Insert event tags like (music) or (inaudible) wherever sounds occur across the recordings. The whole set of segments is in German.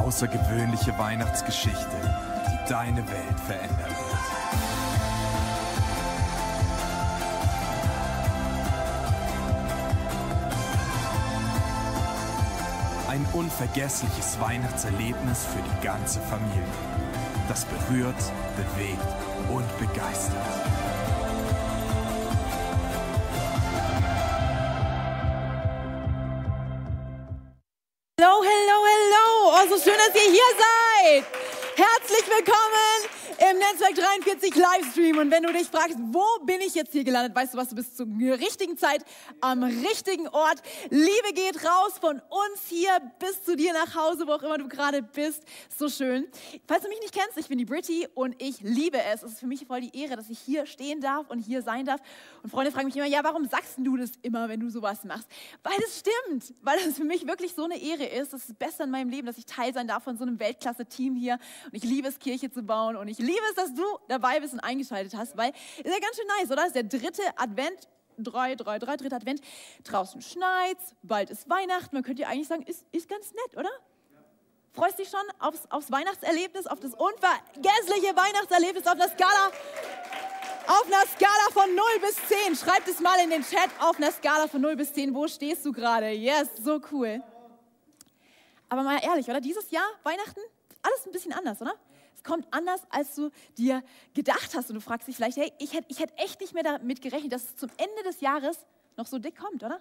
außergewöhnliche Weihnachtsgeschichte, die deine Welt verändern wird. Ein unvergessliches Weihnachtserlebnis für die ganze Familie. Das berührt, bewegt und begeistert. Schön, dass ihr hier seid. Herzlich willkommen im Netzwerk 43 Livestream. Und wenn du dich fragst, wo bin ich jetzt hier gelandet, weißt du was, du bist zur richtigen Zeit am richtigen Ort. Liebe geht raus von uns hier bis zu dir nach Hause, wo auch immer du gerade bist. So schön. Falls du mich nicht kennst, ich bin die Britty und ich liebe es. Es ist für mich voll die Ehre, dass ich hier stehen darf und hier sein darf. Und Freunde fragen mich immer, ja, warum sagst du das immer, wenn du sowas machst? Weil es stimmt, weil es für mich wirklich so eine Ehre ist. Das ist das Beste in meinem Leben, dass ich Teil sein darf von so einem Weltklasse-Team hier. Und ich liebe es, Kirche zu bauen und ich liebe liebe es, dass du dabei bist und eingeschaltet hast, weil ist ja ganz schön nice, oder? Das ist der dritte Advent, drei, drei, drei, dritter Advent. Draußen schneit's, bald ist Weihnachten. Man könnte ja eigentlich sagen, ist, ist ganz nett, oder? Freust dich schon aufs, aufs Weihnachtserlebnis, auf das unvergessliche Weihnachtserlebnis auf der Skala? Auf einer Skala von 0 bis 10. Schreib es mal in den Chat auf einer Skala von 0 bis 10. Wo stehst du gerade? Yes, so cool. Aber mal ehrlich, oder? Dieses Jahr, Weihnachten, alles ein bisschen anders, oder? Es kommt anders, als du dir gedacht hast. Und du fragst dich vielleicht, hey, ich hätte, ich hätte echt nicht mehr damit gerechnet, dass es zum Ende des Jahres noch so dick kommt, oder?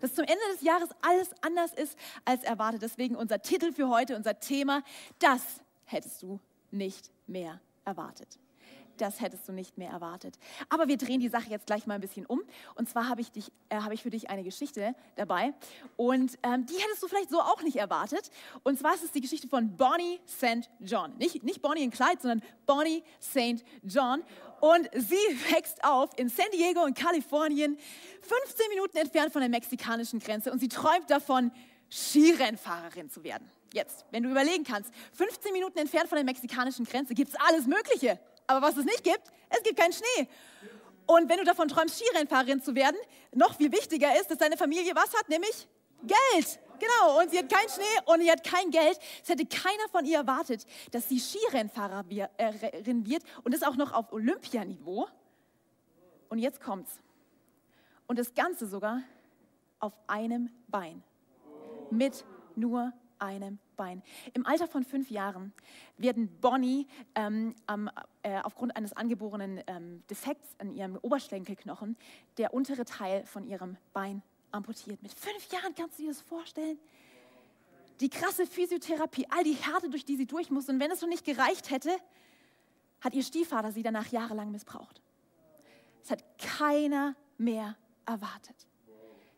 Dass zum Ende des Jahres alles anders ist als erwartet. Deswegen unser Titel für heute, unser Thema, das hättest du nicht mehr erwartet das hättest du nicht mehr erwartet. Aber wir drehen die Sache jetzt gleich mal ein bisschen um. Und zwar habe ich, äh, hab ich für dich eine Geschichte dabei. Und ähm, die hättest du vielleicht so auch nicht erwartet. Und zwar ist es die Geschichte von Bonnie St. John. Nicht, nicht Bonnie in Clyde, sondern Bonnie St. John. Und sie (laughs) wächst auf in San Diego in Kalifornien, 15 Minuten entfernt von der mexikanischen Grenze. Und sie träumt davon, Skirennfahrerin zu werden. Jetzt, wenn du überlegen kannst, 15 Minuten entfernt von der mexikanischen Grenze gibt es alles Mögliche. Aber was es nicht gibt, es gibt keinen Schnee. Und wenn du davon träumst, Skirennfahrerin zu werden, noch viel wichtiger ist, dass deine Familie was hat, nämlich Geld. Genau, und sie hat keinen Schnee und sie hat kein Geld. Es hätte keiner von ihr erwartet, dass sie Skirennfahrerin äh, wird und das auch noch auf Olympianiveau. Und jetzt kommt's. Und das Ganze sogar auf einem Bein. Mit nur einem Bein. Im Alter von fünf Jahren werden Bonnie ähm, äh, aufgrund eines angeborenen ähm, Defekts an ihrem Oberschenkelknochen der untere Teil von ihrem Bein amputiert. Mit fünf Jahren kannst du dir das vorstellen? Die krasse Physiotherapie, all die Härte, durch die sie durch muss. Und wenn es noch nicht gereicht hätte, hat ihr Stiefvater sie danach jahrelang missbraucht. Es hat keiner mehr erwartet,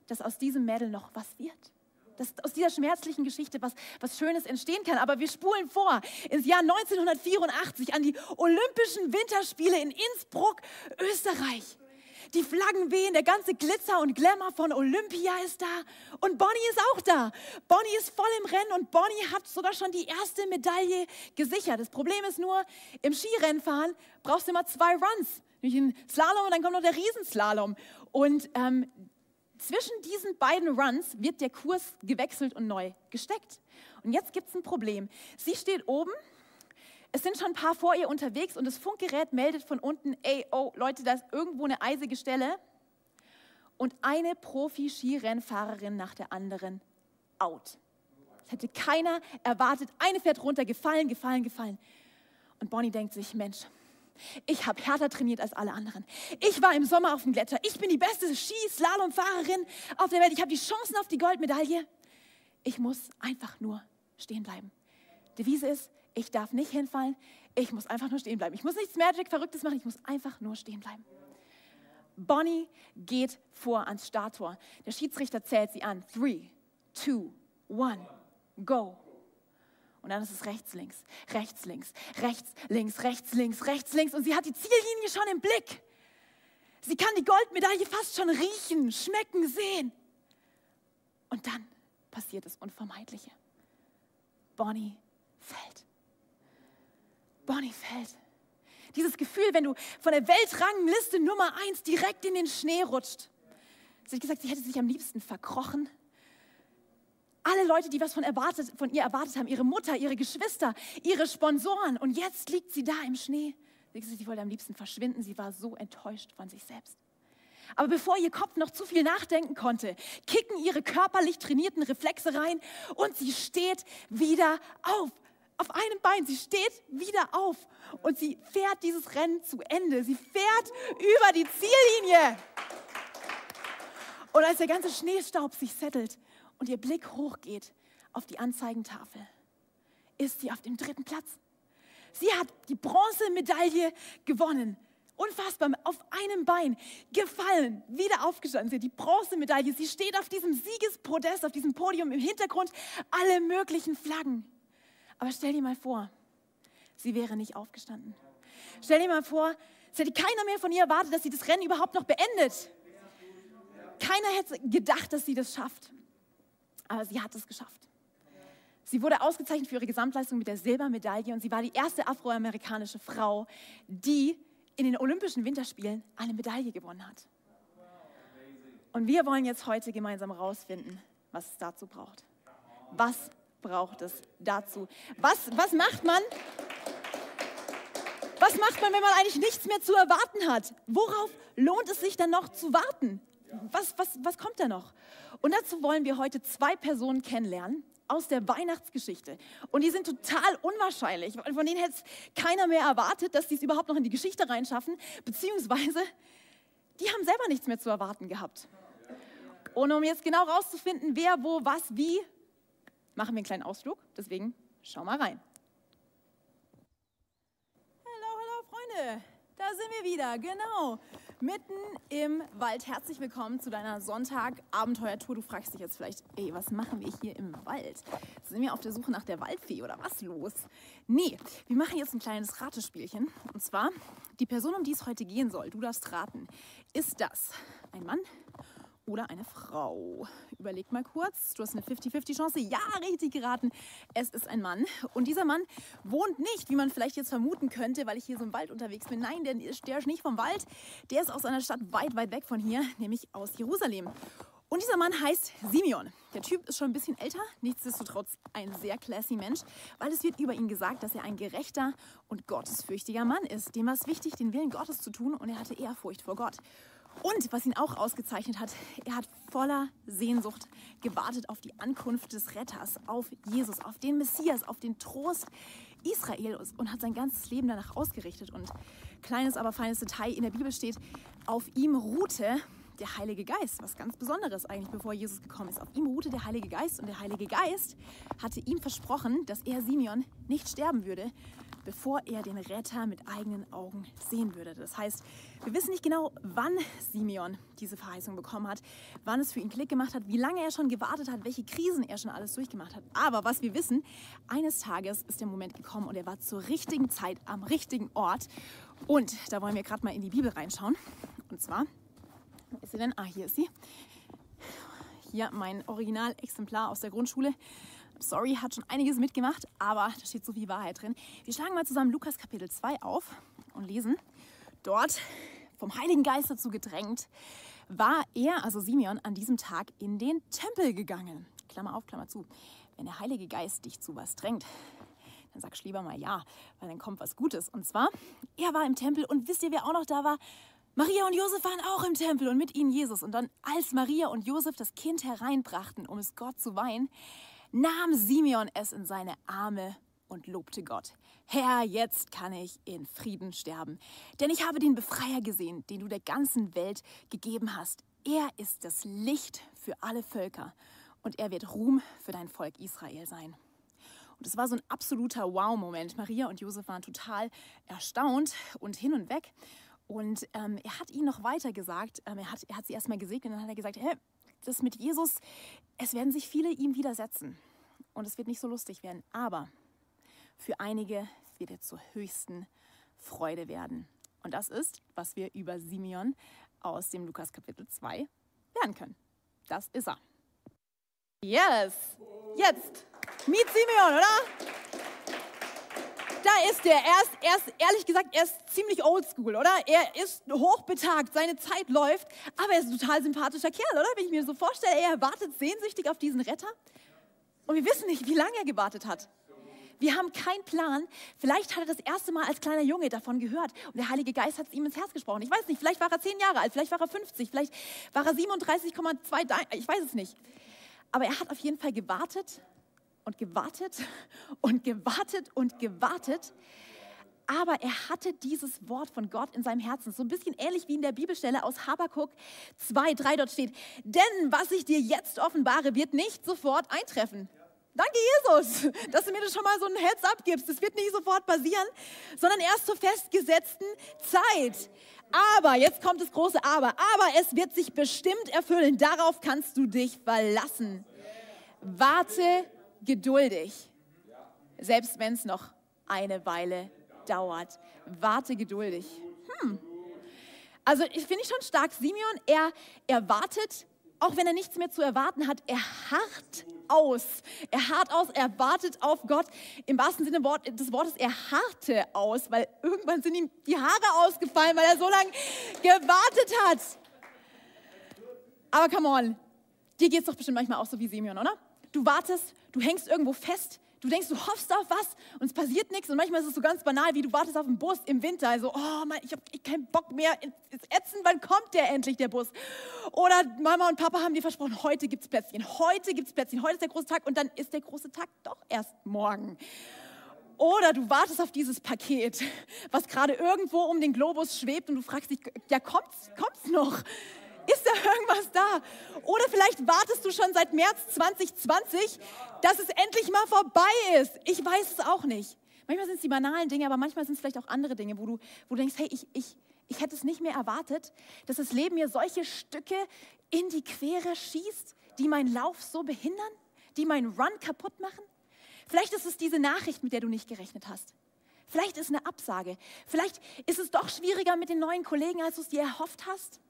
dass aus diesem Mädel noch was wird dass aus dieser schmerzlichen Geschichte was, was Schönes entstehen kann. Aber wir spulen vor ins Jahr 1984 an die Olympischen Winterspiele in Innsbruck, Österreich. Die Flaggen wehen, der ganze Glitzer und Glamour von Olympia ist da und Bonnie ist auch da. Bonnie ist voll im Rennen und Bonnie hat sogar schon die erste Medaille gesichert. Das Problem ist nur, im Skirennfahren brauchst du immer zwei Runs. Nämlich einen Slalom und dann kommt noch der Riesenslalom. Und ähm, zwischen diesen beiden Runs wird der Kurs gewechselt und neu gesteckt. Und jetzt gibt es ein Problem. Sie steht oben, es sind schon ein paar vor ihr unterwegs und das Funkgerät meldet von unten, ey, oh Leute, da ist irgendwo eine eisige Stelle. Und eine Profi-Skirennfahrerin nach der anderen out. Das hätte keiner erwartet. Eine fährt runter, gefallen, gefallen, gefallen. Und Bonnie denkt sich, Mensch, ich habe härter trainiert als alle anderen. Ich war im Sommer auf dem Gletscher. Ich bin die beste Skislalomfahrerin auf der Welt. Ich habe die Chancen auf die Goldmedaille. Ich muss einfach nur stehen bleiben. Devise ist, ich darf nicht hinfallen. Ich muss einfach nur stehen bleiben. Ich muss nichts Magic Verrücktes machen. Ich muss einfach nur stehen bleiben. Bonnie geht vor ans Starttor. Der Schiedsrichter zählt sie an. Three, two, one, go. Und dann ist es rechts, links, rechts, links, rechts, links, rechts, links, rechts, links. Und sie hat die Ziellinie schon im Blick. Sie kann die Goldmedaille fast schon riechen, schmecken, sehen. Und dann passiert das Unvermeidliche. Bonnie fällt. Bonnie fällt. Dieses Gefühl, wenn du von der Weltrangliste Nummer eins direkt in den Schnee rutscht. Sie hat gesagt, sie hätte sich am liebsten verkrochen Alle Leute, die was von, erwartet, von ihr erwartet haben, ihre Mutter, ihre Geschwister, ihre Sponsoren. Und jetzt liegt sie da im Schnee. Sie wollte am liebsten verschwinden. Sie war so enttäuscht von sich selbst. Aber bevor ihr Kopf noch zu viel nachdenken konnte, kicken ihre körperlich trainierten Reflexe rein und sie steht wieder auf. Auf einem Bein. Sie steht wieder auf und sie fährt dieses Rennen zu Ende. Sie fährt über die Ziellinie. Und als der ganze Schneestaub sich settelt und ihr Blick hochgeht auf die Anzeigentafel, ist sie auf dem dritten Platz. Sie hat die Bronzemedaille gewonnen. Unfassbar, auf einem Bein gefallen, wieder aufgestanden. Sie hat die Bronzemedaille. Sie steht auf diesem Siegespodest, auf diesem Podium im Hintergrund, alle möglichen Flaggen. Aber stell dir mal vor, sie wäre nicht aufgestanden. Stell dir mal vor, es hätte keiner mehr von ihr erwartet, dass sie das Rennen überhaupt noch beendet. Keiner hätte gedacht, dass sie das schafft. Aber sie hat es geschafft. Sie wurde ausgezeichnet für ihre Gesamtleistung mit der Silbermedaille und sie war die erste afroamerikanische Frau, die in den Olympischen Winterspielen eine Medaille gewonnen hat. Und wir wollen jetzt heute gemeinsam herausfinden, was es dazu braucht. Was braucht es dazu? Was, was macht man? Was macht man, wenn man eigentlich nichts mehr zu erwarten hat? Worauf lohnt es sich dann noch zu warten? Was, was, was kommt da noch? Und dazu wollen wir heute zwei Personen kennenlernen, aus der Weihnachtsgeschichte. Und die sind total unwahrscheinlich. Von denen hätte keiner mehr erwartet, dass sie es überhaupt noch in die Geschichte reinschaffen, beziehungsweise die haben selber nichts mehr zu erwarten gehabt. Und um jetzt genau rauszufinden, wer, wo, was, wie, machen wir einen kleinen Ausflug. Deswegen schau mal rein. Hallo, hallo Freunde, da sind wir wieder, genau mitten im Wald. Herzlich willkommen zu deiner Sonntag-Abenteuertour. Du fragst dich jetzt vielleicht, ey, was machen wir hier im Wald? Sind wir auf der Suche nach der Waldfee oder was los? Nee, wir machen jetzt ein kleines Ratespielchen. Und zwar, die Person, um die es heute gehen soll, du darfst raten, ist das ein Mann oder eine Frau? Überleg mal kurz. Du hast eine 50-50 Chance. Ja, richtig geraten. Es ist ein Mann. Und dieser Mann wohnt nicht, wie man vielleicht jetzt vermuten könnte, weil ich hier so im Wald unterwegs bin. Nein, der ist, der ist nicht vom Wald. Der ist aus einer Stadt weit, weit weg von hier, nämlich aus Jerusalem. Und dieser Mann heißt Simeon. Der Typ ist schon ein bisschen älter, nichtsdestotrotz ein sehr classy Mensch, weil es wird über ihn gesagt, dass er ein gerechter und gottesfürchtiger Mann ist. Dem war es wichtig, den Willen Gottes zu tun und er hatte Ehrfurcht vor Gott. Und was ihn auch ausgezeichnet hat, er hat voller Sehnsucht gewartet auf die Ankunft des Retters, auf Jesus, auf den Messias, auf den Trost Israels und hat sein ganzes Leben danach ausgerichtet. Und kleines, aber feines Detail in der Bibel steht, auf ihm ruhte der Heilige Geist, was ganz Besonderes eigentlich, bevor Jesus gekommen ist. Auf ihm ruhte der Heilige Geist und der Heilige Geist hatte ihm versprochen, dass er Simeon nicht sterben würde, bevor er den Retter mit eigenen Augen sehen würde. Das heißt, wir wissen nicht genau, wann Simeon diese Verheißung bekommen hat, wann es für ihn Klick gemacht hat, wie lange er schon gewartet hat, welche Krisen er schon alles durchgemacht hat. Aber was wir wissen, eines Tages ist der Moment gekommen und er war zur richtigen Zeit am richtigen Ort. Und da wollen wir gerade mal in die Bibel reinschauen. Und zwar, wo ist sie denn? Ah, hier ist sie. Hier mein Originalexemplar aus der Grundschule. Sorry, hat schon einiges mitgemacht, aber da steht so viel Wahrheit drin. Wir schlagen mal zusammen Lukas Kapitel 2 auf und lesen. Dort, vom Heiligen Geist dazu gedrängt, war er, also Simeon, an diesem Tag in den Tempel gegangen. Klammer auf, Klammer zu. Wenn der Heilige Geist dich zu was drängt, dann sagst du lieber mal ja, weil dann kommt was Gutes. Und zwar, er war im Tempel und wisst ihr, wer auch noch da war? Maria und Josef waren auch im Tempel und mit ihnen Jesus. Und dann, als Maria und Josef das Kind hereinbrachten, um es Gott zu weihen, nahm Simeon es in seine Arme und lobte Gott. Herr, jetzt kann ich in Frieden sterben, denn ich habe den Befreier gesehen, den du der ganzen Welt gegeben hast. Er ist das Licht für alle Völker und er wird Ruhm für dein Volk Israel sein. Und es war so ein absoluter Wow-Moment. Maria und Josef waren total erstaunt und hin und weg. Und ähm, er hat ihnen noch weiter gesagt, ähm, er, hat, er hat sie erstmal gesegnet und dann hat er gesagt, hey, das mit Jesus, es werden sich viele ihm widersetzen und es wird nicht so lustig werden, aber für einige wird er zur höchsten Freude werden. Und das ist, was wir über Simeon aus dem Lukas Kapitel 2 lernen können. Das ist er. Yes! Jetzt! Meet Simeon, oder? Da ist er. Er ist, er ist, ehrlich gesagt, er ist ziemlich oldschool, oder? Er ist hochbetagt, seine Zeit läuft, aber er ist ein total sympathischer Kerl, oder? Wenn ich mir so vorstelle, er wartet sehnsüchtig auf diesen Retter. Und wir wissen nicht, wie lange er gewartet hat. Wir haben keinen Plan. Vielleicht hat er das erste Mal als kleiner Junge davon gehört und der Heilige Geist hat es ihm ins Herz gesprochen. Ich weiß nicht, vielleicht war er zehn Jahre alt, vielleicht war er 50, vielleicht war er 37,2, ich weiß es nicht. Aber er hat auf jeden Fall gewartet und gewartet (laughs) und gewartet und gewartet. Aber er hatte dieses Wort von Gott in seinem Herzen. So ein bisschen ähnlich wie in der Bibelstelle aus Habakkuk 2, 3 dort steht. Denn was ich dir jetzt offenbare, wird nicht sofort eintreffen. Danke, Jesus, (laughs) dass du mir das schon mal so ein Heads up gibst. Das wird nicht sofort passieren, sondern erst zur festgesetzten Zeit. Aber, jetzt kommt das große Aber, aber es wird sich bestimmt erfüllen. Darauf kannst du dich verlassen. Warte geduldig, selbst wenn es noch eine Weile dauert. Warte geduldig. Hm. Also ich finde ich schon stark. Simeon, er, er wartet, auch wenn er nichts mehr zu erwarten hat, er harrt aus. Er harrt aus, er wartet auf Gott. Im wahrsten Sinne des Wortes, er harrte aus, weil irgendwann sind ihm die Haare ausgefallen, weil er so lange gewartet hat. Aber come on, dir geht es doch bestimmt manchmal auch so wie Simeon, oder? Du wartest, du hängst irgendwo fest, du denkst, du hoffst auf was und es passiert nichts. Und manchmal ist es so ganz banal, wie du wartest auf den Bus im Winter. Also, oh Mann, ich habe keinen Bock mehr. Ist ätzend, wann kommt der endlich, der Bus? Oder Mama und Papa haben dir versprochen, heute gibt es Plätzchen. Heute gibt es Plätzchen. Heute ist der große Tag und dann ist der große Tag doch erst morgen. Oder du wartest auf dieses Paket, was gerade irgendwo um den Globus schwebt und du fragst dich, ja, kommt's, kommt's noch? Ist da irgendwas da? Oder vielleicht wartest du schon seit März 2020, dass es endlich mal vorbei ist. Ich weiß es auch nicht. Manchmal sind es die banalen Dinge, aber manchmal sind es vielleicht auch andere Dinge, wo du, wo du denkst, hey, ich, ich, ich hätte es nicht mehr erwartet, dass das Leben mir solche Stücke in die Quere schießt, die meinen Lauf so behindern, die meinen Run kaputt machen. Vielleicht ist es diese Nachricht, mit der du nicht gerechnet hast. Vielleicht ist es eine Absage. Vielleicht ist es doch schwieriger mit den neuen Kollegen, als du es dir erhofft hast.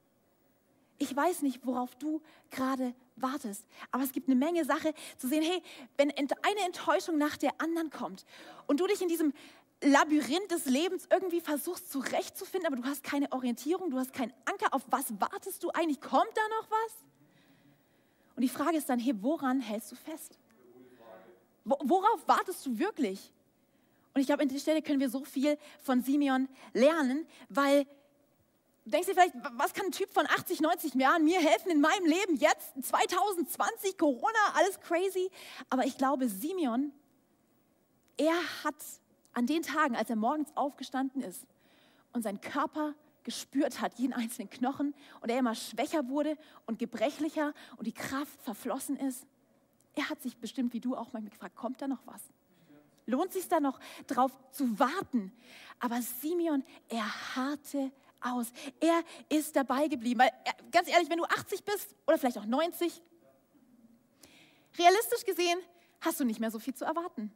Ich weiß nicht, worauf du gerade wartest, aber es gibt eine Menge Sache zu sehen, hey, wenn eine Enttäuschung nach der anderen kommt und du dich in diesem Labyrinth des Lebens irgendwie versuchst zurechtzufinden, aber du hast keine Orientierung, du hast keinen Anker, auf was wartest du eigentlich? Kommt da noch was? Und die Frage ist dann, hey, woran hältst du fest? Worauf wartest du wirklich? Und ich glaube, an dieser Stelle können wir so viel von Simeon lernen, weil Du denkst dir vielleicht, was kann ein Typ von 80, 90 Jahren mir helfen in meinem Leben jetzt, 2020, Corona, alles crazy. Aber ich glaube, Simeon, er hat an den Tagen, als er morgens aufgestanden ist und sein Körper gespürt hat, jeden einzelnen Knochen, und er immer schwächer wurde und gebrechlicher und die Kraft verflossen ist, er hat sich bestimmt, wie du auch manchmal gefragt, kommt da noch was? Lohnt sich da noch drauf zu warten? Aber Simeon, er harrte aus. Er ist dabei geblieben. Weil, ganz ehrlich, wenn du 80 bist oder vielleicht auch 90, realistisch gesehen hast du nicht mehr so viel zu erwarten.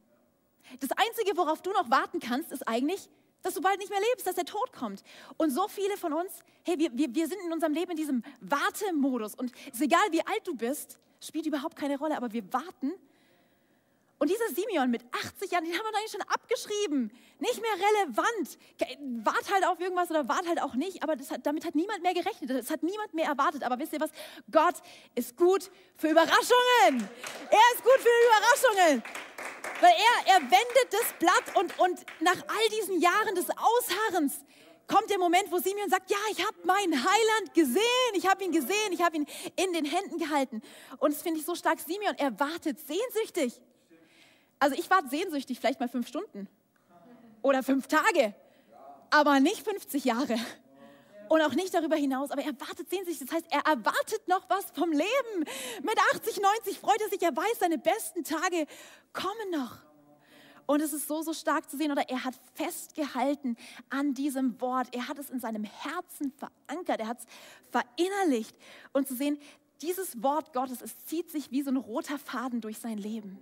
Das Einzige, worauf du noch warten kannst, ist eigentlich, dass du bald nicht mehr lebst, dass der Tod kommt. Und so viele von uns, hey, wir, wir, wir sind in unserem Leben in diesem Wartemodus. Und es ist egal, wie alt du bist, spielt überhaupt keine Rolle, aber wir warten und dieser Simeon mit 80 Jahren, den haben wir eigentlich schon abgeschrieben. Nicht mehr relevant. Wart halt auf irgendwas oder wart halt auch nicht. Aber hat, damit hat niemand mehr gerechnet. Das hat niemand mehr erwartet. Aber wisst ihr was? Gott ist gut für Überraschungen. Er ist gut für Überraschungen. Weil er, er wendet das Blatt und, und nach all diesen Jahren des Ausharrens kommt der Moment, wo Simeon sagt, ja, ich habe meinen Heiland gesehen, ich habe ihn gesehen, ich habe ihn in den Händen gehalten. Und das finde ich so stark. Simeon, er wartet sehnsüchtig. Also ich warte sehnsüchtig, vielleicht mal fünf Stunden oder fünf Tage, aber nicht 50 Jahre und auch nicht darüber hinaus. Aber er wartet sehnsüchtig, das heißt, er erwartet noch was vom Leben. Mit 80, 90 freut er sich, er weiß, seine besten Tage kommen noch. Und es ist so, so stark zu sehen, oder er hat festgehalten an diesem Wort. Er hat es in seinem Herzen verankert, er hat es verinnerlicht. Und zu sehen, dieses Wort Gottes, es zieht sich wie so ein roter Faden durch sein Leben.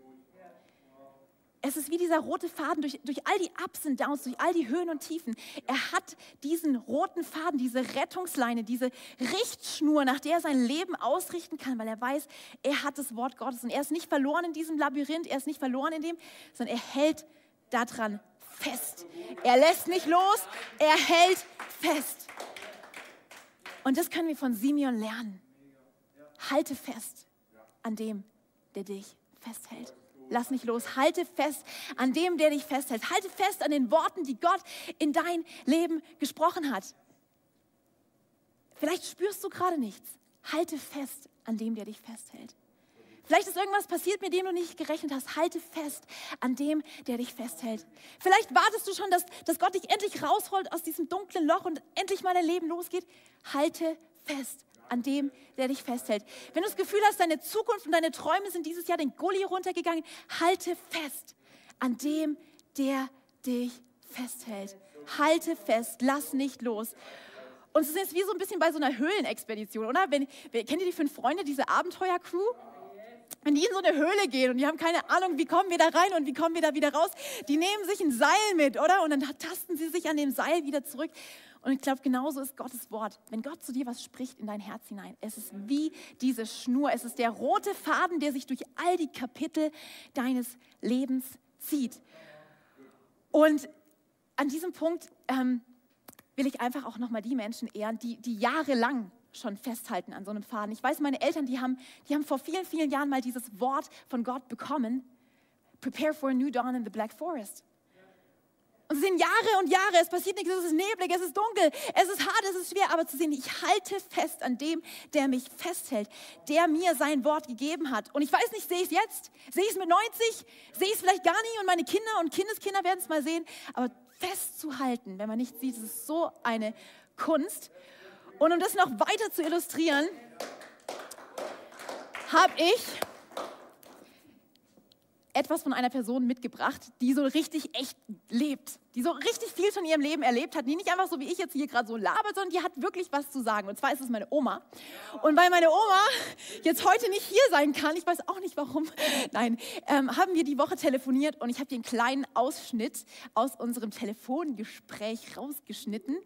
Es ist wie dieser rote Faden durch, durch all die Ups und Downs, durch all die Höhen und Tiefen. Er hat diesen roten Faden, diese Rettungsleine, diese Richtschnur, nach der er sein Leben ausrichten kann, weil er weiß, er hat das Wort Gottes und er ist nicht verloren in diesem Labyrinth, er ist nicht verloren in dem, sondern er hält daran fest. Er lässt nicht los, er hält fest. Und das können wir von Simeon lernen. Halte fest an dem, der dich festhält. Lass nicht los. Halte fest an dem, der dich festhält. Halte fest an den Worten, die Gott in dein Leben gesprochen hat. Vielleicht spürst du gerade nichts. Halte fest an dem, der dich festhält. Vielleicht ist irgendwas passiert, mit dem du nicht gerechnet hast. Halte fest an dem, der dich festhält. Vielleicht wartest du schon, dass, dass Gott dich endlich rausholt aus diesem dunklen Loch und endlich mal dein Leben losgeht. Halte fest an dem, der dich festhält. Wenn du das Gefühl hast, deine Zukunft und deine Träume sind dieses Jahr den Gully runtergegangen, halte fest an dem, der dich festhält. Halte fest, lass nicht los. Und es ist wie so ein bisschen bei so einer Höhlenexpedition, oder? Wenn, kennt ihr die fünf Freunde, diese Abenteuer-Crew? wenn die in so eine Höhle gehen und die haben keine Ahnung, wie kommen wir da rein und wie kommen wir da wieder raus, die nehmen sich ein Seil mit, oder? Und dann tasten sie sich an dem Seil wieder zurück. Und ich glaube, genauso ist Gottes Wort. Wenn Gott zu dir was spricht in dein Herz hinein, es ist wie diese Schnur, es ist der rote Faden, der sich durch all die Kapitel deines Lebens zieht. Und an diesem Punkt ähm, will ich einfach auch nochmal die Menschen ehren, die, die jahrelang schon festhalten an so einem Faden. Ich weiß, meine Eltern, die haben, die haben vor vielen, vielen Jahren mal dieses Wort von Gott bekommen. Prepare for a new dawn in the Black Forest. Und es sind Jahre und Jahre, es passiert nichts, es ist neblig, es ist dunkel, es ist hart, es ist schwer, aber zu sehen, ich halte fest an dem, der mich festhält, der mir sein Wort gegeben hat. Und ich weiß nicht, sehe ich es jetzt? Sehe ich es mit 90? Sehe ich es vielleicht gar nicht und meine Kinder und Kindeskinder werden es mal sehen. Aber festzuhalten, wenn man nicht sieht, ist so eine Kunst. Und um das noch weiter zu illustrieren, habe ich etwas von einer Person mitgebracht, die so richtig echt lebt, die so richtig viel von ihrem Leben erlebt hat, die nicht einfach so wie ich jetzt hier gerade so labert, sondern die hat wirklich was zu sagen. Und zwar ist es meine Oma. Und weil meine Oma jetzt heute nicht hier sein kann, ich weiß auch nicht warum, (laughs) nein, ähm, haben wir die Woche telefoniert und ich habe dir einen kleinen Ausschnitt aus unserem Telefongespräch rausgeschnitten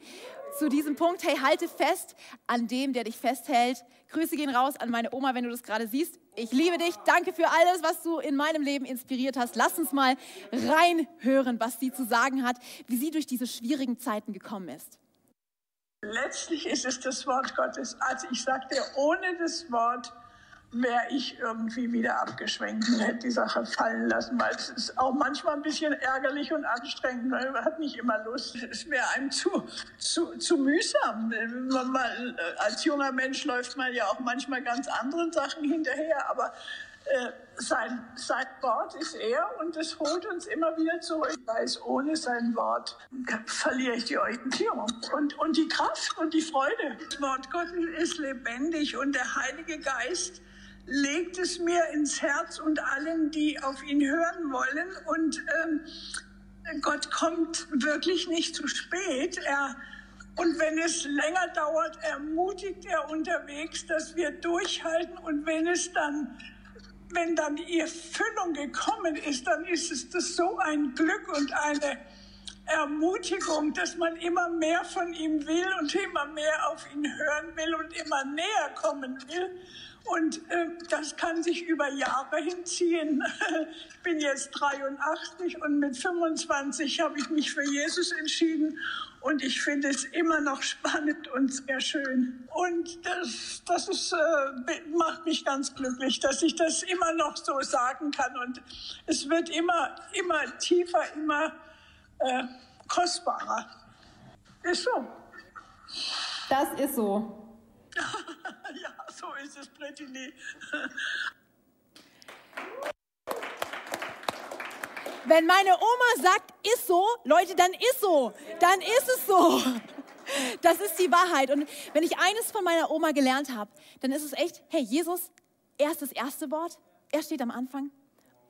zu diesem Punkt, hey, halte fest an dem, der dich festhält. Grüße gehen raus an meine Oma, wenn du das gerade siehst. Ich liebe dich. Danke für alles, was du in meinem Leben inspiriert hast. Lass uns mal reinhören, was sie zu sagen hat, wie sie durch diese schwierigen Zeiten gekommen ist. Letztlich ist es das Wort Gottes. Also ich sagte, ohne das Wort wäre ich irgendwie wieder abgeschwenkt und hätte die Sache fallen lassen, weil es ist auch manchmal ein bisschen ärgerlich und anstrengend, weil man hat nicht immer Lust. Es wäre einem zu, zu, zu mühsam. Man äh, als junger Mensch läuft man ja auch manchmal ganz anderen Sachen hinterher, aber äh, sein, sein Wort ist er und es holt uns immer wieder zurück. Ich weiß, ohne sein Wort verliere ich die Orientierung und, und die Kraft und die Freude. Das Wort Gottes ist lebendig und der Heilige Geist legt es mir ins Herz und allen, die auf ihn hören wollen. Und ähm, Gott kommt wirklich nicht zu spät. Er, und wenn es länger dauert, ermutigt er unterwegs, dass wir durchhalten. Und wenn es dann, wenn dann die Erfüllung gekommen ist, dann ist es das so ein Glück und eine Ermutigung, dass man immer mehr von ihm will und immer mehr auf ihn hören will und immer näher kommen will. Und äh, das kann sich über Jahre hinziehen. (laughs) Ich bin jetzt 83 und mit 25 habe ich mich für Jesus entschieden. Und ich finde es immer noch spannend und sehr schön. Und das, das ist, äh, macht mich ganz glücklich, dass ich das immer noch so sagen kann. Und es wird immer, immer tiefer, immer äh, kostbarer. Ist so. Das ist so. (laughs) ja, so ist es, Brittany. Wenn meine Oma sagt, ist so, Leute, dann ist so. Dann ist es so. (laughs) Das ist die Wahrheit. Und wenn ich eines von meiner Oma gelernt habe, dann ist es echt, hey, Jesus, er ist das erste Wort. Er steht am Anfang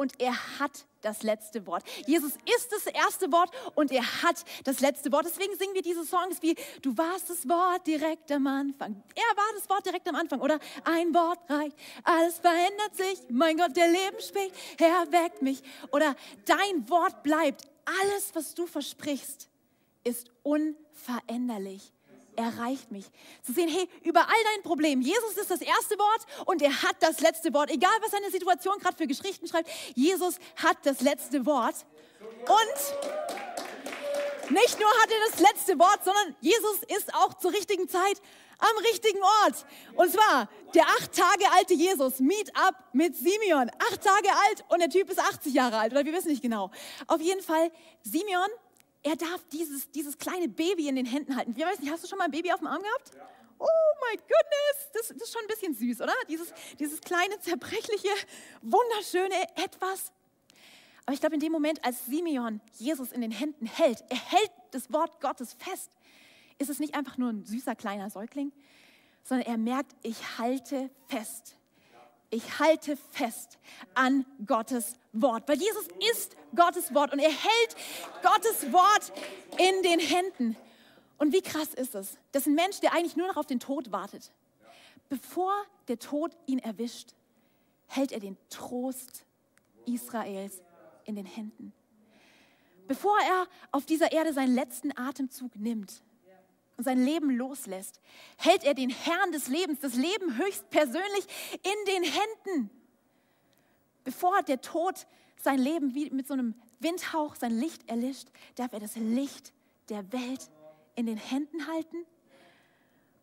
und er hat das letzte Wort. Jesus ist das erste Wort und er hat das letzte Wort. Deswegen singen wir diese Songs wie Du warst das Wort direkt am Anfang. Er war das Wort direkt am Anfang oder ein Wort reicht. Alles verändert sich. Mein Gott, der Leben spricht. Er weckt mich. Oder dein Wort bleibt. Alles, was du versprichst, ist unveränderlich erreicht mich. Zu sehen, hey, über all dein Problem, Jesus ist das erste Wort und er hat das letzte Wort. Egal, was seine Situation gerade für Geschichten schreibt, Jesus hat das letzte Wort. Und Nicht nur hat er das letzte Wort, sondern Jesus ist auch zur richtigen Zeit am richtigen Ort. Und zwar der acht Tage alte Jesus, Meet up mit Simeon. Acht Tage alt und der Typ ist 80 Jahre alt oder wir wissen nicht genau. Auf jeden Fall, Simeon, er darf dieses, dieses kleine Baby in den Händen halten. Ich weiß nicht, hast du schon mal ein Baby auf dem Arm gehabt? Ja. Oh my goodness, das, das, ist schon ein bisschen süß, oder? Dieses, dieses kleine, zerbrechliche, wunderschöne Etwas. Aber ich glaube, in dem Moment, als Simeon Jesus in den Händen hält, er hält das Wort Gottes fest, ist es nicht einfach nur ein süßer kleiner Säugling, sondern er merkt, ich halte fest. Ich halte fest an Gottes Wort, weil Jesus ist Gottes Wort und er hält Gottes Wort in den Händen. Und wie krass ist es, dass ein Mensch, der eigentlich nur noch auf den Tod wartet, bevor der Tod ihn erwischt, hält er den Trost Israels in den Händen. Bevor er auf dieser Erde seinen letzten Atemzug nimmt, und sein Leben loslässt, hält er den Herrn des Lebens, das Leben höchstpersönlich in den Händen. Bevor der Tod sein Leben wie mit so einem Windhauch sein Licht erlischt, darf er das Licht der Welt in den Händen halten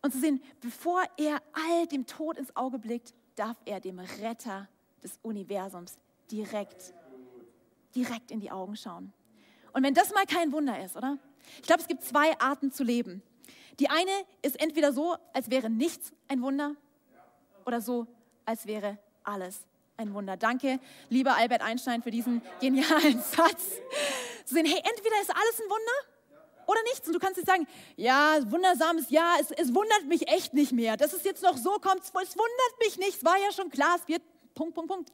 und zu sehen, bevor er all dem Tod ins Auge blickt, darf er dem Retter des Universums direkt, direkt in die Augen schauen. Und wenn das mal kein Wunder ist, oder? Ich glaube, es gibt zwei Arten zu leben. Die eine ist entweder so, als wäre nichts ein Wunder oder so, als wäre alles ein Wunder. Danke, lieber Albert Einstein, für diesen genialen (laughs) Satz. Zu sehen, hey, entweder ist alles ein Wunder oder nichts. Und du kannst jetzt sagen, ja, wundersames Ja, es, es wundert mich echt nicht mehr. Dass es jetzt noch so kommt, es wundert mich nicht. Es war ja schon klar, es wird Punkt, Punkt, Punkt.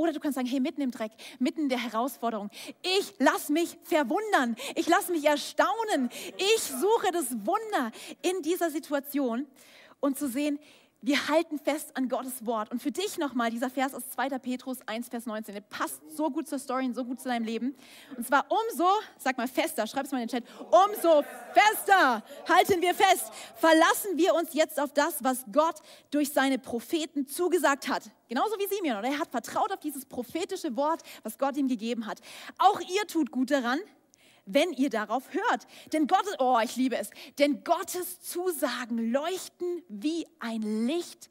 Oder du kannst sagen, hey, mitten im Dreck, mitten in der Herausforderung, ich lass mich verwundern, ich lass mich erstaunen, ich suche das Wunder in dieser Situation und zu sehen, wir halten fest an Gottes Wort. Und für dich nochmal dieser Vers aus 2. Petrus 1, Vers 19. Der passt so gut zur Story und so gut zu deinem Leben. Und zwar umso, sag mal fester, schreib es mal in den Chat, umso fester halten wir fest, verlassen wir uns jetzt auf das, was Gott durch seine Propheten zugesagt hat. Genauso wie Simeon. Oder er hat vertraut auf dieses prophetische Wort, was Gott ihm gegeben hat. Auch ihr tut gut daran, wenn ihr darauf hört. Denn Gottes, oh, ich liebe es, denn Gottes Zusagen leuchten wie ein Licht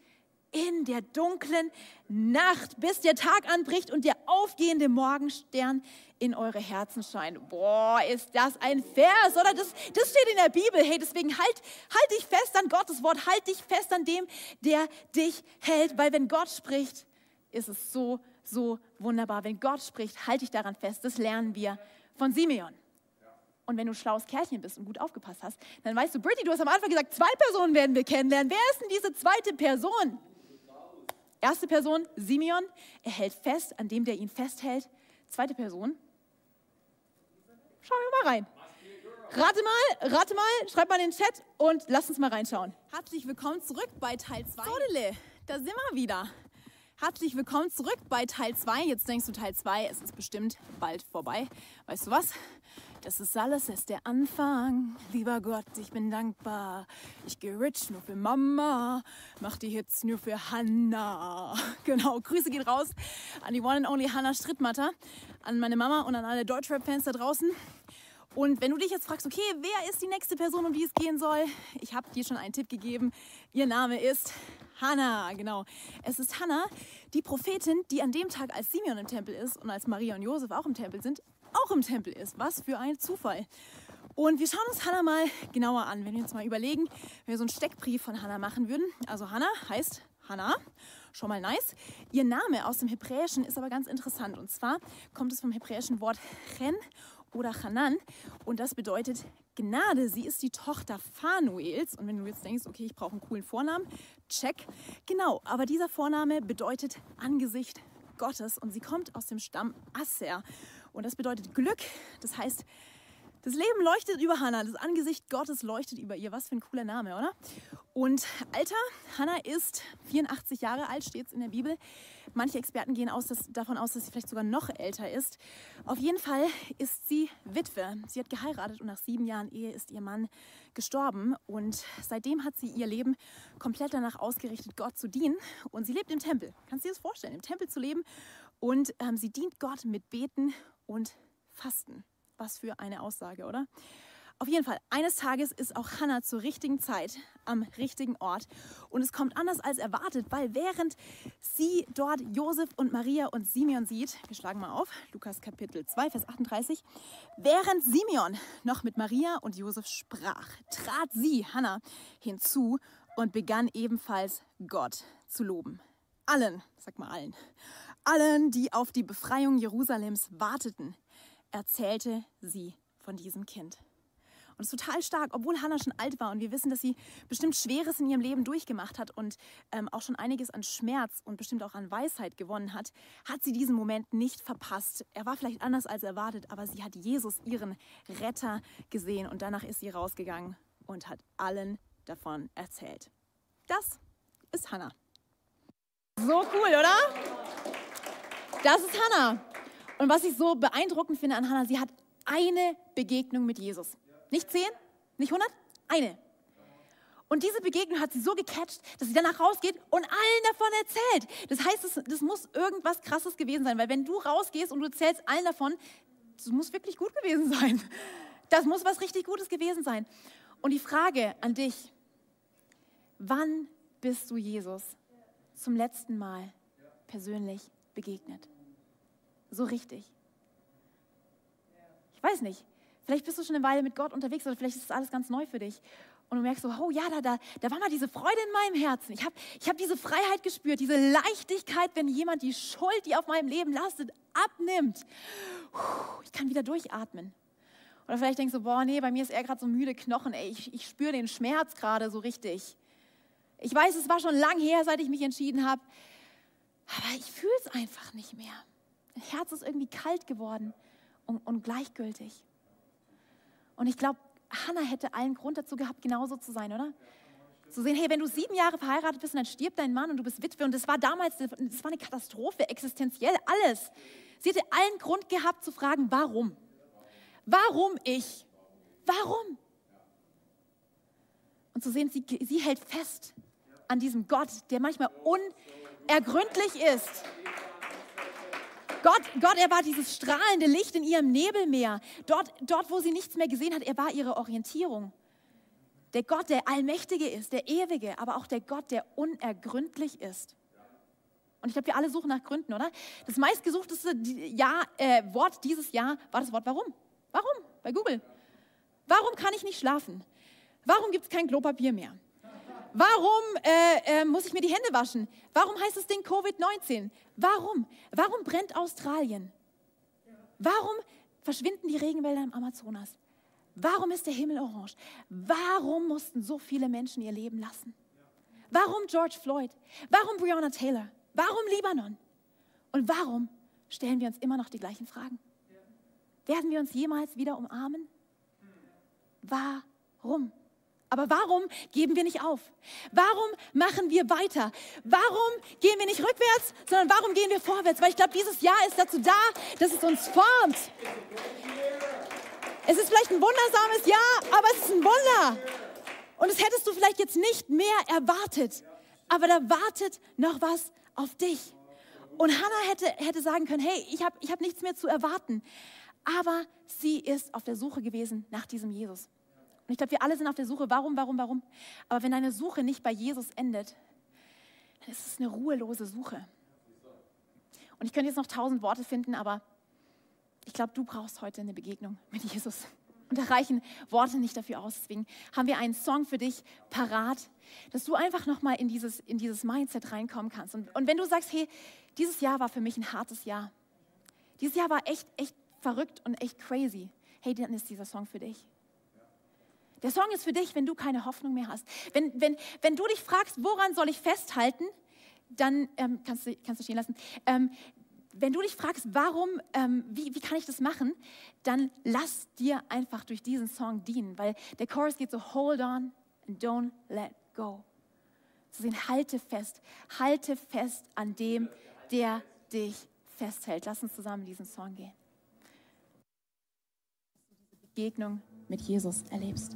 in der dunklen Nacht, bis der Tag anbricht und der aufgehende Morgenstern in eure Herzen scheint. Boah, ist das ein Vers, oder? Das, das steht in der Bibel. Hey, deswegen halt, halt dich fest an Gottes Wort, halt dich fest an dem, der dich hält, weil wenn Gott spricht, ist es so, so wunderbar. Wenn Gott spricht, halt dich daran fest. Das lernen wir von Simeon. Und wenn du ein schlaues Kerlchen bist und gut aufgepasst hast, dann weißt du, Brittany, du hast am Anfang gesagt, zwei Personen werden wir kennenlernen. Wer ist denn diese zweite Person? Erste Person, Simeon. Er hält fest an dem, der ihn festhält. Zweite Person. Schauen wir mal rein. Rate mal, rate mal, schreib mal in den Chat und lass uns mal reinschauen. Herzlich willkommen zurück bei Teil 2. Sodele, da sind wir wieder. Herzlich willkommen zurück bei Teil 2. Jetzt denkst du Teil 2, es ist bestimmt bald vorbei. Weißt du was? Das ist alles erst der Anfang. Lieber Gott, ich bin dankbar. Ich gehe rich nur für Mama. Mach die Hits nur für Hannah. (laughs) Genau, Grüße gehen raus an die one and only Hannah Strittmatter, an meine Mama und an alle Deutschrap-Fans da draußen. Und wenn du dich jetzt fragst, okay, wer ist die nächste Person, um die es gehen soll? Ich habe dir schon einen Tipp gegeben. Ihr Name ist Hannah, genau. Es ist Hannah, die Prophetin, die an dem Tag, als Simeon im Tempel ist und als Maria und Josef auch im Tempel sind, auch im Tempel ist. Was für ein Zufall. Und wir schauen uns Hannah mal genauer an. Wenn wir uns mal überlegen, wenn wir so einen Steckbrief von Hannah machen würden. Also Hannah heißt Hannah, schon mal nice. Ihr Name aus dem Hebräischen ist aber ganz interessant. Und zwar kommt es vom hebräischen Wort Chen oder Hanan. Und das bedeutet Gnade. Sie ist die Tochter Phanuels. Und wenn du jetzt denkst, okay, ich brauche einen coolen Vornamen, check. Genau, aber dieser Vorname bedeutet Angesicht Gottes und sie kommt aus dem Stamm Asser. Und das bedeutet Glück. Das heißt, das Leben leuchtet über Hannah, das Angesicht Gottes leuchtet über ihr. Was für ein cooler Name, oder? Und Alter, Hannah ist 84 Jahre alt, steht es in der Bibel. Manche Experten gehen aus, dass, davon aus, dass sie vielleicht sogar noch älter ist. Auf jeden Fall ist sie Witwe. Sie hat geheiratet und nach sieben Jahren Ehe ist ihr Mann gestorben. Und seitdem hat sie ihr Leben komplett danach ausgerichtet, Gott zu dienen. Und sie lebt im Tempel. Kannst du dir das vorstellen, im Tempel zu leben? Und ähm, sie dient Gott mit Beten und Fasten. Was für eine Aussage, oder? Auf jeden Fall, eines Tages ist auch Hannah zur richtigen Zeit am richtigen Ort. Und es kommt anders als erwartet, weil während sie dort Josef und Maria und Simeon sieht, wir schlagen mal auf, Lukas Kapitel 2, Vers 38, während Simeon noch mit Maria und Josef sprach, trat sie, Hannah, hinzu und begann ebenfalls Gott zu loben. Allen, sag mal allen, allen, die auf die Befreiung Jerusalems warteten, erzählte sie von diesem Kind. Und es ist total stark, obwohl Hannah schon alt war und wir wissen, dass sie bestimmt Schweres in ihrem Leben durchgemacht hat und ähm, auch schon einiges an Schmerz und bestimmt auch an Weisheit gewonnen hat, hat sie diesen Moment nicht verpasst. Er war vielleicht anders als erwartet, aber sie hat Jesus, ihren Retter, gesehen und danach ist sie rausgegangen und hat allen davon erzählt. Das ist Hannah. So cool, oder? Das ist Hannah. Und was ich so beeindruckend finde an Hannah, sie hat eine Begegnung mit Jesus. Nicht zehn, nicht hundert, eine. Und diese Begegnung hat sie so gecatcht, dass sie danach rausgeht und allen davon erzählt. Das heißt, das, das muss irgendwas Krasses gewesen sein, weil wenn du rausgehst und du erzählst allen davon, das muss wirklich gut gewesen sein. Das muss was richtig Gutes gewesen sein. Und die Frage an dich, wann bist du Jesus zum letzten Mal persönlich begegnet? So richtig. Ich weiß nicht. Vielleicht bist du schon eine Weile mit Gott unterwegs oder vielleicht ist das alles ganz neu für dich. Und du merkst so, oh ja, da, da, da war mal diese Freude in meinem Herzen. Ich habe ich hab diese Freiheit gespürt, diese Leichtigkeit, wenn jemand die Schuld, die auf meinem Leben lastet, abnimmt. Ich kann wieder durchatmen. Oder vielleicht denkst du, boah, nee, bei mir ist eher gerade so müde Knochen. Ey, ich, ich spüre den Schmerz gerade so richtig. Ich weiß, es war schon lang her, seit ich mich entschieden habe. Aber ich fühle es einfach nicht mehr. Mein Herz ist irgendwie kalt geworden und, und gleichgültig. Und ich glaube, Hannah hätte allen Grund dazu gehabt, genauso zu sein, oder? Zu sehen, hey, wenn du sieben Jahre verheiratet bist und dann stirbt dein Mann und du bist Witwe und das war damals, das war eine Katastrophe, existenziell, alles. Sie hätte allen Grund gehabt zu fragen, warum? Warum ich? Warum? Und zu sehen, sie, sie hält fest an diesem Gott, der manchmal unergründlich ist. Gott, Gott, er war dieses strahlende Licht in ihrem Nebelmeer. Dort, dort, wo sie nichts mehr gesehen hat, er war ihre Orientierung. Der Gott, der allmächtige ist, der ewige, aber auch der Gott, der unergründlich ist. Und ich glaube, wir alle suchen nach Gründen, oder? Das meistgesuchteste Jahr, äh, Wort dieses Jahr war das Wort Warum. Warum? Bei Google. Warum kann ich nicht schlafen? Warum gibt es kein Klopapier mehr? Warum äh, äh, muss ich mir die Hände waschen? Warum heißt das Ding Covid-19? Warum? Warum brennt Australien? Warum verschwinden die Regenwälder im Amazonas? Warum ist der Himmel orange? Warum mussten so viele Menschen ihr Leben lassen? Warum George Floyd? Warum Breonna Taylor? Warum Libanon? Und warum stellen wir uns immer noch die gleichen Fragen? Werden wir uns jemals wieder umarmen? Warum? Aber warum geben wir nicht auf? Warum machen wir weiter? Warum gehen wir nicht rückwärts, sondern warum gehen wir vorwärts? Weil ich glaube, dieses Jahr ist dazu da, dass es uns formt. Es ist vielleicht ein wundersames Jahr, aber es ist ein Wunder. Und es hättest du vielleicht jetzt nicht mehr erwartet. Aber da wartet noch was auf dich. Und Hannah hätte, hätte sagen können, hey, ich habe ich hab nichts mehr zu erwarten. Aber sie ist auf der Suche gewesen nach diesem Jesus. Und ich glaube, wir alle sind auf der Suche, warum, warum, warum. Aber wenn deine Suche nicht bei Jesus endet, dann ist es eine ruhelose Suche. Und ich könnte jetzt noch tausend Worte finden, aber ich glaube, du brauchst heute eine Begegnung mit Jesus. Und da reichen Worte nicht dafür aus. Deswegen haben wir einen Song für dich parat, dass du einfach nochmal in dieses, in dieses Mindset reinkommen kannst. Und, und wenn du sagst, hey, dieses Jahr war für mich ein hartes Jahr. Dieses Jahr war echt, echt verrückt und echt crazy. Hey, dann ist dieser Song für dich. Der Song ist für dich, wenn du keine Hoffnung mehr hast. Wenn, wenn, wenn du dich fragst, woran soll ich festhalten, dann ähm, kannst, du, kannst du stehen lassen. Ähm, wenn du dich fragst, warum, ähm, wie, wie kann ich das machen, dann lass dir einfach durch diesen Song dienen, weil der Chorus geht so, hold on and don't let go. Zu sehen, halte fest, halte fest an dem, der dich festhält. Lass uns zusammen diesen Song gehen. Begegnung mit Jesus erlebst.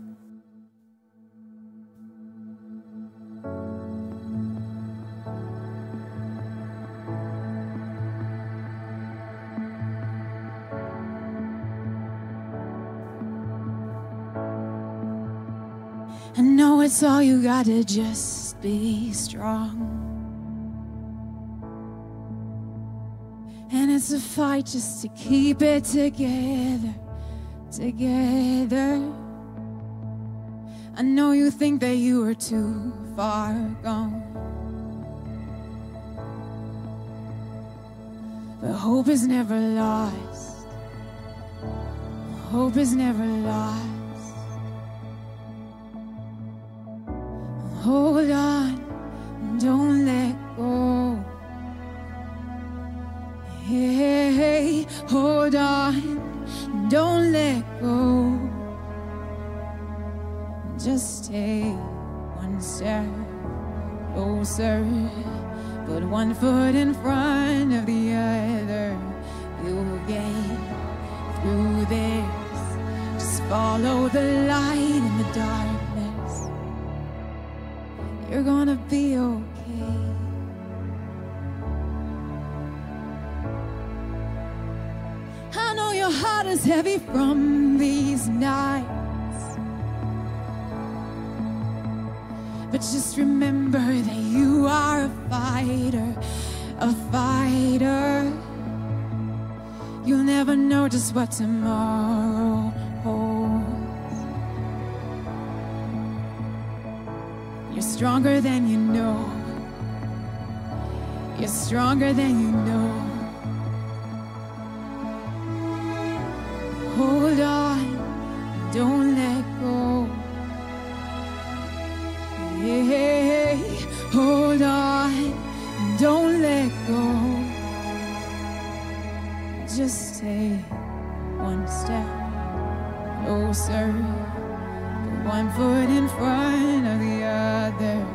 I know it's all you got to just be strong. And it's a fight just to keep it together together. I know you think that you are too far gone. But hope is never lost. Hope is never lost. Hold on, don't let go. Hey, hold on, don't let go. Just take one step closer, put one foot in front of the other. You'll get through this. Just follow the light in the darkness. You're gonna be okay. Is heavy from these nights. But just remember that you are a fighter, a fighter. You'll never know just what tomorrow holds. You're stronger than you know. You're stronger than you know. Hold on, don't let go. Hey, hold on, don't let go. Just take one step closer, put one foot in front of the other.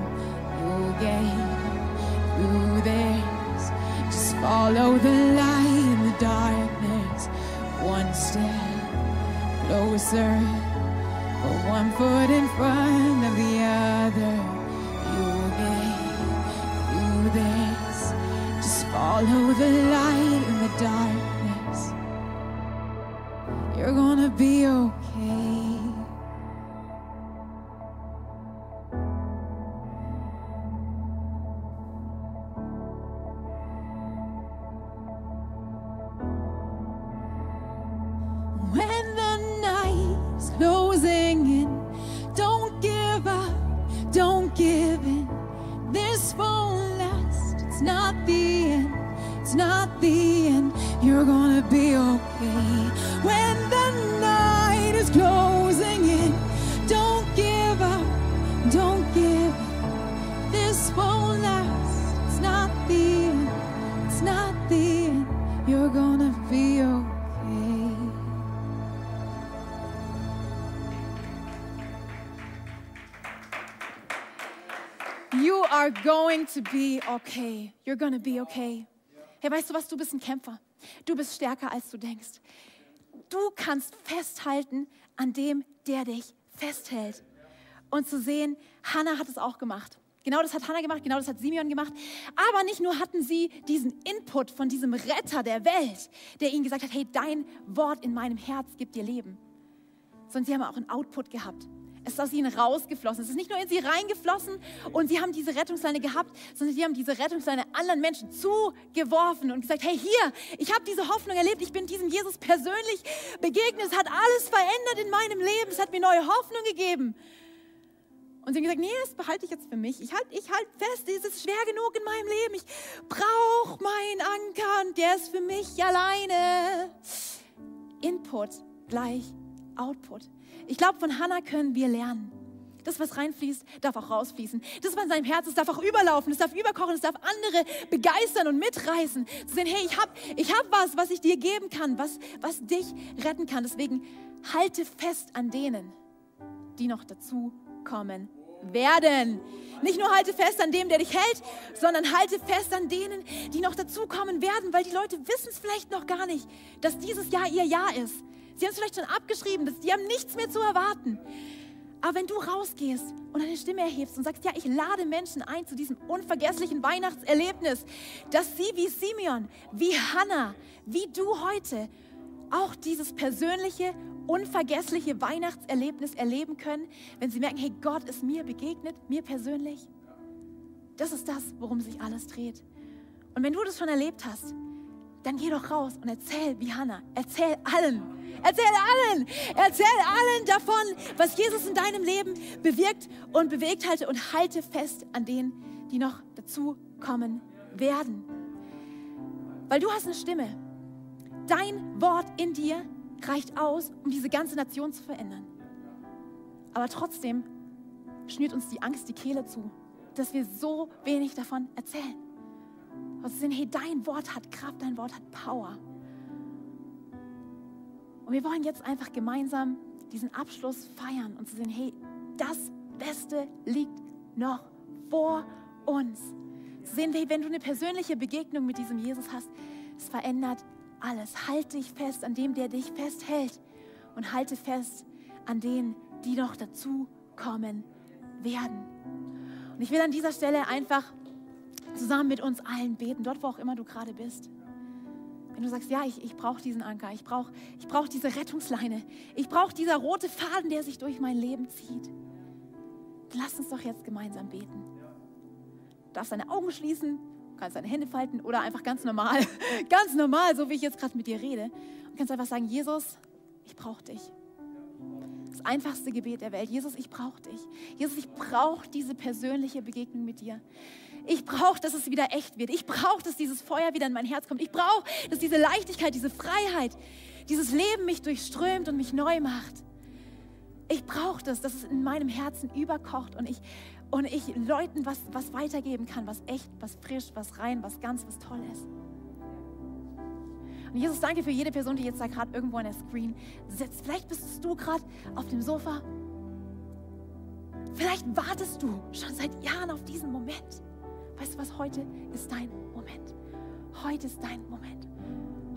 You'll get through this. Just follow the light in the darkness. One step Oh, closer. Put one foot in front of the other. You'll get through this. Just follow the light in the darkness. You're gonna be okay. End, it's not the end. You're gonna be okay. When the night is closing are going to be okay. You're gonna be okay. Hey, weißt du was? Du bist ein Kämpfer. Du bist stärker, als du denkst. Du kannst festhalten an dem, der dich festhält. Und zu sehen, Hannah hat es auch gemacht. Genau das hat Hannah gemacht, genau das hat Simeon gemacht. Aber nicht nur hatten sie diesen Input von diesem Retter der Welt, der ihnen gesagt hat, hey, dein Wort in meinem Herz gibt dir Leben. Sondern sie haben auch einen Output gehabt. Es ist aus ihnen rausgeflossen. Es ist nicht nur in sie reingeflossen und sie haben diese Rettungsleine gehabt, sondern sie haben diese Rettungsleine anderen Menschen zugeworfen und gesagt, hey, hier, ich habe diese Hoffnung erlebt, ich bin diesem Jesus persönlich begegnet, es hat alles verändert in meinem Leben, es hat mir neue Hoffnung gegeben. Und sie haben gesagt, nee, das behalte ich jetzt für mich. Ich halte ich halt fest, es ist schwer genug in meinem Leben. Ich brauche meinen Anker und der ist für mich alleine. Input gleich Output. Ich glaube, von Hannah können wir lernen. Das, was reinfließt, darf auch rausfließen. Das, was in seinem Herz ist, darf auch überlaufen. Es darf überkochen. Es darf andere begeistern und mitreißen. Zu sehen, hey, ich habe ich hab was, was ich dir geben kann, was, was dich retten kann. Deswegen halte fest an denen, die noch dazu kommen werden. Nicht nur halte fest an dem, der dich hält, sondern halte fest an denen, die noch dazukommen werden, weil die Leute wissen es vielleicht noch gar nicht, dass dieses Jahr ihr Jahr ist. Sie haben es vielleicht schon abgeschrieben, die haben nichts mehr zu erwarten. Aber wenn du rausgehst und deine Stimme erhebst und sagst, ja, ich lade Menschen ein zu diesem unvergesslichen Weihnachtserlebnis, dass sie wie Simeon, wie Hannah, wie du heute auch dieses persönliche, unvergessliche Weihnachtserlebnis erleben können, wenn sie merken, hey, Gott ist mir begegnet, mir persönlich. Das ist das, worum sich alles dreht. Und wenn du das schon erlebt hast, dann geh doch raus und erzähl wie Hannah. Erzähl allen. Erzähl allen. Erzähl allen davon, was Jesus in deinem Leben bewirkt und bewegt halte und halte fest an denen, die noch dazu kommen werden. Weil du hast eine Stimme. Dein Wort in dir reicht aus, um diese ganze Nation zu verändern. Aber trotzdem schnürt uns die Angst die Kehle zu, dass wir so wenig davon erzählen. Und sie sehen, hey, dein Wort hat Kraft, dein Wort hat Power. Und wir wollen jetzt einfach gemeinsam diesen Abschluss feiern und zu sehen, hey, das Beste liegt noch vor uns. Zu sehen, hey, wenn du eine persönliche Begegnung mit diesem Jesus hast, es verändert alles. Halte dich fest an dem, der dich festhält. Und halte fest an denen, die noch dazu kommen werden. Und ich will an dieser Stelle einfach zusammen mit uns allen beten, dort wo auch immer du gerade bist. Wenn du sagst, ja, ich, ich brauche diesen Anker, ich brauche ich brauch diese Rettungsleine, ich brauche dieser rote Faden, der sich durch mein Leben zieht, lass uns doch jetzt gemeinsam beten. Du darfst deine Augen schließen, kannst deine Hände falten oder einfach ganz normal, (laughs) ganz normal, so wie ich jetzt gerade mit dir rede. Und kannst einfach sagen, Jesus, ich brauche dich. Das einfachste Gebet der Welt. Jesus, ich brauche dich. Jesus, ich brauche diese persönliche Begegnung mit dir. Ich brauche, dass es wieder echt wird. Ich brauche, dass dieses Feuer wieder in mein Herz kommt. Ich brauche, dass diese Leichtigkeit, diese Freiheit, dieses Leben mich durchströmt und mich neu macht. Ich brauche das, dass es in meinem Herzen überkocht und ich, und ich Leuten was, was weitergeben kann, was echt, was frisch, was rein, was ganz, was toll ist. Und Jesus, danke für jede Person, die jetzt da gerade irgendwo an der Screen sitzt. Vielleicht bist du gerade auf dem Sofa. Vielleicht wartest du schon seit Jahren auf diesen Moment. Weißt du was, heute ist dein Moment. Heute ist dein Moment.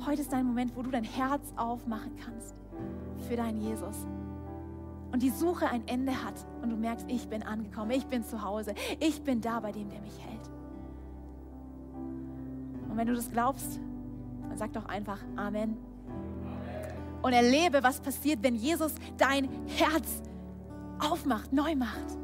Heute ist dein Moment, wo du dein Herz aufmachen kannst für deinen Jesus. Und die Suche ein Ende hat und du merkst, ich bin angekommen, ich bin zu Hause, ich bin da bei dem, der mich hält. Und wenn du das glaubst, dann sag doch einfach Amen. Und erlebe, was passiert, wenn Jesus dein Herz aufmacht, neu macht.